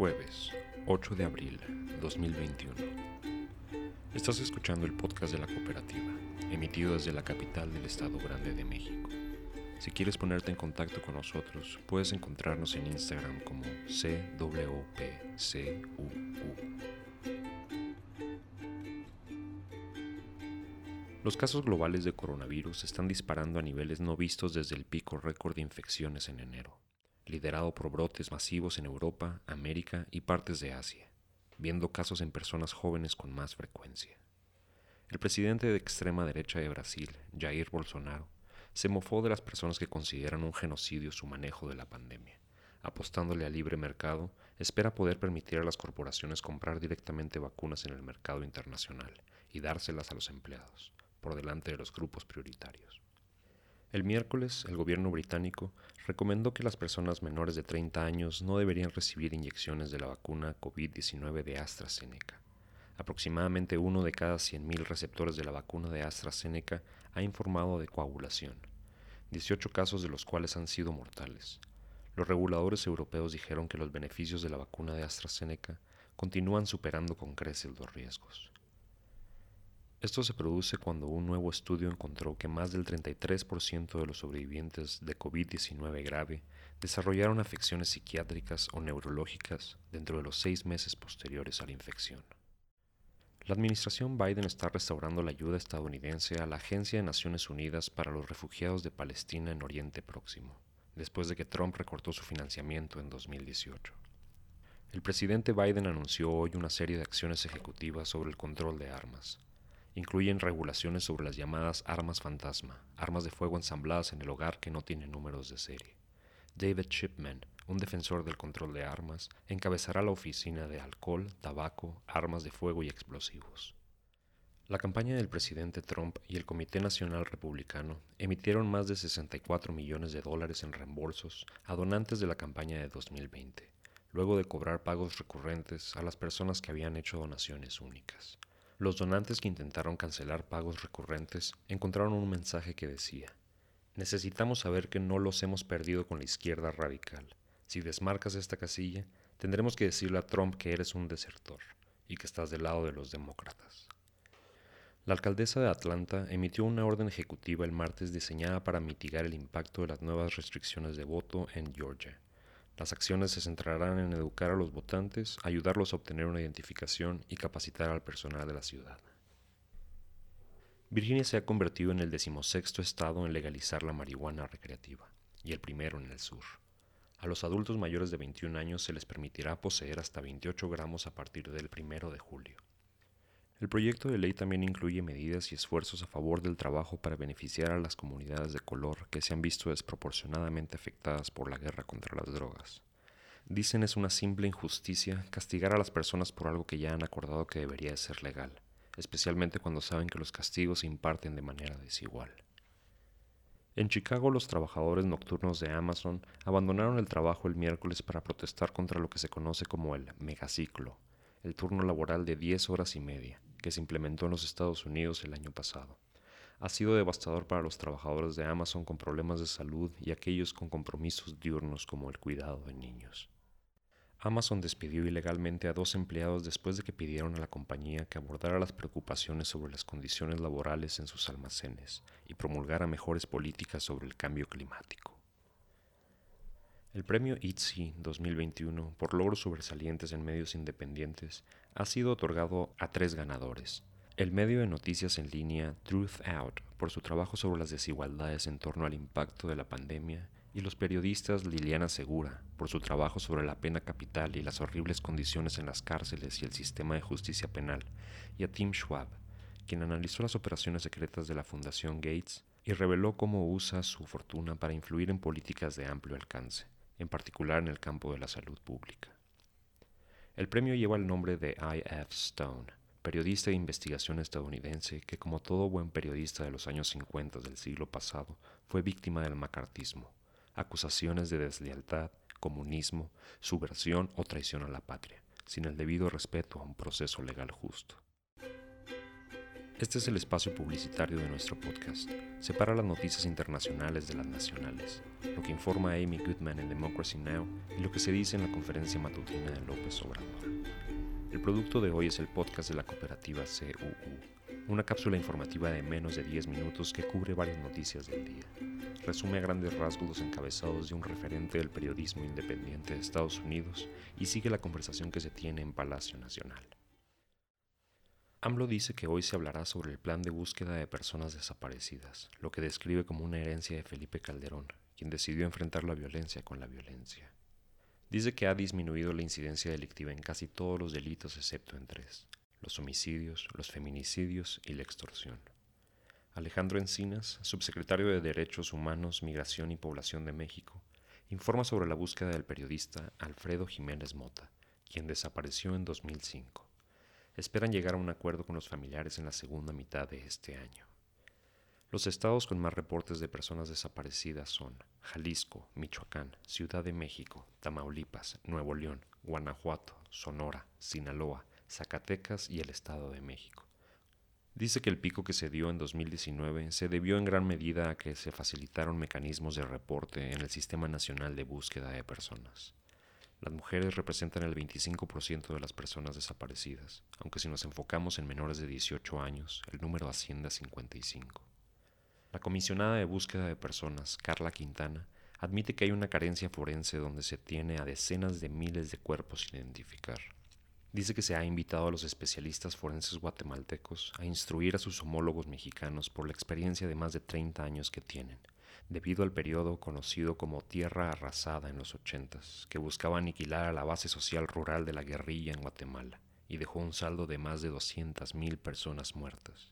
jueves 8 de abril 2021. Estás escuchando el podcast de la cooperativa, emitido desde la capital del Estado Grande de México. Si quieres ponerte en contacto con nosotros, puedes encontrarnos en Instagram como CWPCUU. Los casos globales de coronavirus están disparando a niveles no vistos desde el pico récord de infecciones en enero liderado por brotes masivos en Europa, América y partes de Asia, viendo casos en personas jóvenes con más frecuencia. El presidente de extrema derecha de Brasil, Jair Bolsonaro, se mofó de las personas que consideran un genocidio su manejo de la pandemia. Apostándole al libre mercado, espera poder permitir a las corporaciones comprar directamente vacunas en el mercado internacional y dárselas a los empleados, por delante de los grupos prioritarios. El miércoles, el gobierno británico recomendó que las personas menores de 30 años no deberían recibir inyecciones de la vacuna COVID-19 de AstraZeneca. Aproximadamente uno de cada 100.000 receptores de la vacuna de AstraZeneca ha informado de coagulación, 18 casos de los cuales han sido mortales. Los reguladores europeos dijeron que los beneficios de la vacuna de AstraZeneca continúan superando con creces los riesgos. Esto se produce cuando un nuevo estudio encontró que más del 33% de los sobrevivientes de COVID-19 grave desarrollaron afecciones psiquiátricas o neurológicas dentro de los seis meses posteriores a la infección. La administración Biden está restaurando la ayuda estadounidense a la Agencia de Naciones Unidas para los Refugiados de Palestina en Oriente Próximo, después de que Trump recortó su financiamiento en 2018. El presidente Biden anunció hoy una serie de acciones ejecutivas sobre el control de armas, incluyen regulaciones sobre las llamadas armas fantasma, armas de fuego ensambladas en el hogar que no tienen números de serie. David Chipman, un defensor del control de armas, encabezará la oficina de alcohol, tabaco, armas de fuego y explosivos. La campaña del presidente Trump y el Comité Nacional Republicano emitieron más de 64 millones de dólares en reembolsos a donantes de la campaña de 2020, luego de cobrar pagos recurrentes a las personas que habían hecho donaciones únicas. Los donantes que intentaron cancelar pagos recurrentes encontraron un mensaje que decía, necesitamos saber que no los hemos perdido con la izquierda radical. Si desmarcas esta casilla, tendremos que decirle a Trump que eres un desertor y que estás del lado de los demócratas. La alcaldesa de Atlanta emitió una orden ejecutiva el martes diseñada para mitigar el impacto de las nuevas restricciones de voto en Georgia las acciones se centrarán en educar a los votantes, ayudarlos a obtener una identificación y capacitar al personal de la ciudad. Virginia se ha convertido en el decimosexto estado en legalizar la marihuana recreativa y el primero en el sur. A los adultos mayores de 21 años se les permitirá poseer hasta 28 gramos a partir del primero de julio. El proyecto de ley también incluye medidas y esfuerzos a favor del trabajo para beneficiar a las comunidades de color que se han visto desproporcionadamente afectadas por la guerra contra las drogas. Dicen es una simple injusticia castigar a las personas por algo que ya han acordado que debería de ser legal, especialmente cuando saben que los castigos se imparten de manera desigual. En Chicago los trabajadores nocturnos de Amazon abandonaron el trabajo el miércoles para protestar contra lo que se conoce como el megaciclo, el turno laboral de 10 horas y media, que se implementó en los Estados Unidos el año pasado. Ha sido devastador para los trabajadores de Amazon con problemas de salud y aquellos con compromisos diurnos como el cuidado de niños. Amazon despidió ilegalmente a dos empleados después de que pidieron a la compañía que abordara las preocupaciones sobre las condiciones laborales en sus almacenes y promulgara mejores políticas sobre el cambio climático. El premio ITZY 2021 por logros sobresalientes en medios independientes ha sido otorgado a tres ganadores. El medio de noticias en línea Truth Out por su trabajo sobre las desigualdades en torno al impacto de la pandemia y los periodistas Liliana Segura por su trabajo sobre la pena capital y las horribles condiciones en las cárceles y el sistema de justicia penal, y a Tim Schwab, quien analizó las operaciones secretas de la Fundación Gates y reveló cómo usa su fortuna para influir en políticas de amplio alcance en particular en el campo de la salud pública. El premio lleva el nombre de I.F. Stone, periodista de investigación estadounidense que, como todo buen periodista de los años 50 del siglo pasado, fue víctima del macartismo, acusaciones de deslealtad, comunismo, subversión o traición a la patria, sin el debido respeto a un proceso legal justo. Este es el espacio publicitario de nuestro podcast. Separa las noticias internacionales de las nacionales, lo que informa Amy Goodman en Democracy Now! y lo que se dice en la conferencia matutina de López Obrador. El producto de hoy es el podcast de la cooperativa CUU, una cápsula informativa de menos de 10 minutos que cubre varias noticias del día. Resume a grandes rasgos los encabezados de un referente del periodismo independiente de Estados Unidos y sigue la conversación que se tiene en Palacio Nacional. AMLO dice que hoy se hablará sobre el plan de búsqueda de personas desaparecidas, lo que describe como una herencia de Felipe Calderón, quien decidió enfrentar la violencia con la violencia. Dice que ha disminuido la incidencia delictiva en casi todos los delitos excepto en tres, los homicidios, los feminicidios y la extorsión. Alejandro Encinas, subsecretario de Derechos Humanos, Migración y Población de México, informa sobre la búsqueda del periodista Alfredo Jiménez Mota, quien desapareció en 2005 esperan llegar a un acuerdo con los familiares en la segunda mitad de este año. Los estados con más reportes de personas desaparecidas son Jalisco, Michoacán, Ciudad de México, Tamaulipas, Nuevo León, Guanajuato, Sonora, Sinaloa, Zacatecas y el Estado de México. Dice que el pico que se dio en 2019 se debió en gran medida a que se facilitaron mecanismos de reporte en el Sistema Nacional de Búsqueda de Personas. Las mujeres representan el 25% de las personas desaparecidas, aunque si nos enfocamos en menores de 18 años, el número asciende a 55. La comisionada de búsqueda de personas, Carla Quintana, admite que hay una carencia forense donde se tiene a decenas de miles de cuerpos sin identificar. Dice que se ha invitado a los especialistas forenses guatemaltecos a instruir a sus homólogos mexicanos por la experiencia de más de 30 años que tienen, debido al periodo conocido como Tierra Arrasada en los ochentas, que buscaba aniquilar a la base social rural de la guerrilla en Guatemala y dejó un saldo de más de 200.000 personas muertas.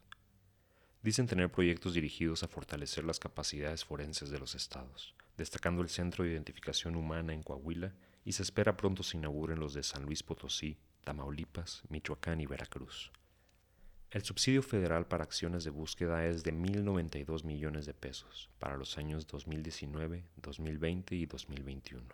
Dicen tener proyectos dirigidos a fortalecer las capacidades forenses de los estados, destacando el Centro de Identificación Humana en Coahuila y se espera pronto se inauguren los de San Luis Potosí, Tamaulipas, Michoacán y Veracruz. El subsidio federal para acciones de búsqueda es de 1.092 millones de pesos para los años 2019, 2020 y 2021.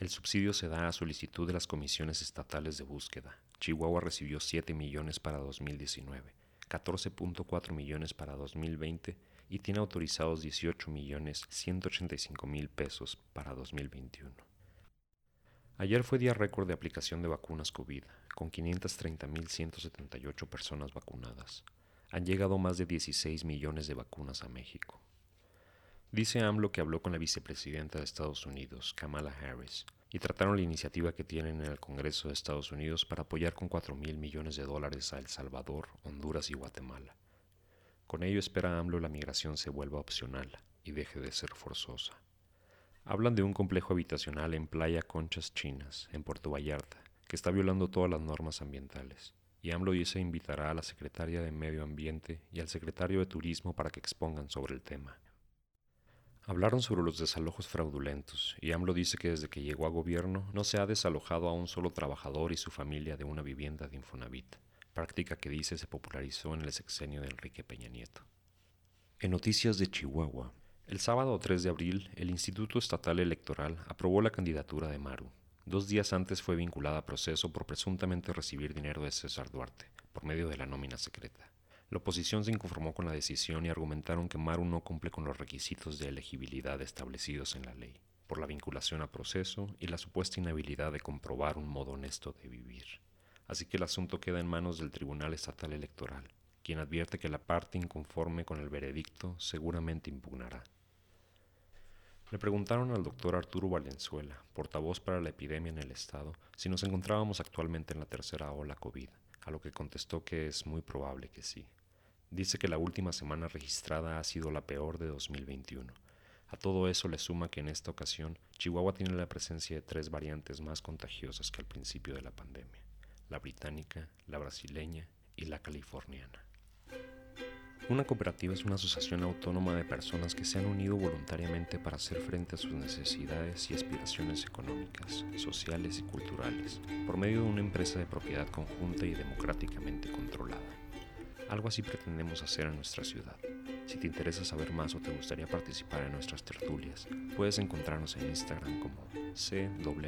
El subsidio se da a solicitud de las comisiones estatales de búsqueda. Chihuahua recibió 7 millones para 2019, 14.4 millones para 2020 y tiene autorizados 18 millones 185 mil pesos para 2021. Ayer fue día récord de aplicación de vacunas COVID, con 530.178 personas vacunadas. Han llegado más de 16 millones de vacunas a México. Dice AMLO que habló con la vicepresidenta de Estados Unidos, Kamala Harris, y trataron la iniciativa que tienen en el Congreso de Estados Unidos para apoyar con 4 mil millones de dólares a El Salvador, Honduras y Guatemala. Con ello espera AMLO la migración se vuelva opcional y deje de ser forzosa. Hablan de un complejo habitacional en Playa Conchas Chinas, en Puerto Vallarta, que está violando todas las normas ambientales. Y AMLO dice invitará a la secretaria de Medio Ambiente y al secretario de Turismo para que expongan sobre el tema. Hablaron sobre los desalojos fraudulentos y AMLO dice que desde que llegó a gobierno no se ha desalojado a un solo trabajador y su familia de una vivienda de Infonavit, práctica que dice se popularizó en el sexenio de Enrique Peña Nieto. En noticias de Chihuahua, el sábado 3 de abril, el Instituto Estatal Electoral aprobó la candidatura de Maru. Dos días antes fue vinculada a proceso por presuntamente recibir dinero de César Duarte, por medio de la nómina secreta. La oposición se inconformó con la decisión y argumentaron que Maru no cumple con los requisitos de elegibilidad establecidos en la ley, por la vinculación a proceso y la supuesta inhabilidad de comprobar un modo honesto de vivir. Así que el asunto queda en manos del Tribunal Estatal Electoral, quien advierte que la parte inconforme con el veredicto seguramente impugnará. Le preguntaron al doctor Arturo Valenzuela, portavoz para la epidemia en el estado, si nos encontrábamos actualmente en la tercera ola COVID, a lo que contestó que es muy probable que sí. Dice que la última semana registrada ha sido la peor de 2021. A todo eso le suma que en esta ocasión Chihuahua tiene la presencia de tres variantes más contagiosas que al principio de la pandemia, la británica, la brasileña y la californiana. Una cooperativa es una asociación autónoma de personas que se han unido voluntariamente para hacer frente a sus necesidades y aspiraciones económicas, sociales y culturales, por medio de una empresa de propiedad conjunta y democráticamente controlada. Algo así pretendemos hacer en nuestra ciudad. Si te interesa saber más o te gustaría participar en nuestras tertulias, puedes encontrarnos en Instagram como CWPCU